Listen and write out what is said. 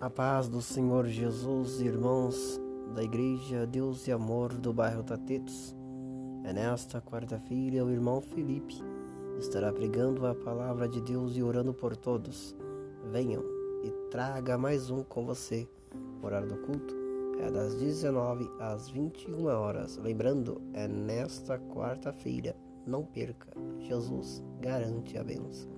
A paz do Senhor Jesus, irmãos da Igreja Deus e Amor do bairro Tatetos. É nesta quarta-feira o irmão Felipe estará pregando a palavra de Deus e orando por todos. Venham e traga mais um com você. O horário do culto é das 19 às 21 horas. Lembrando, é nesta quarta-feira. Não perca, Jesus garante a bênção.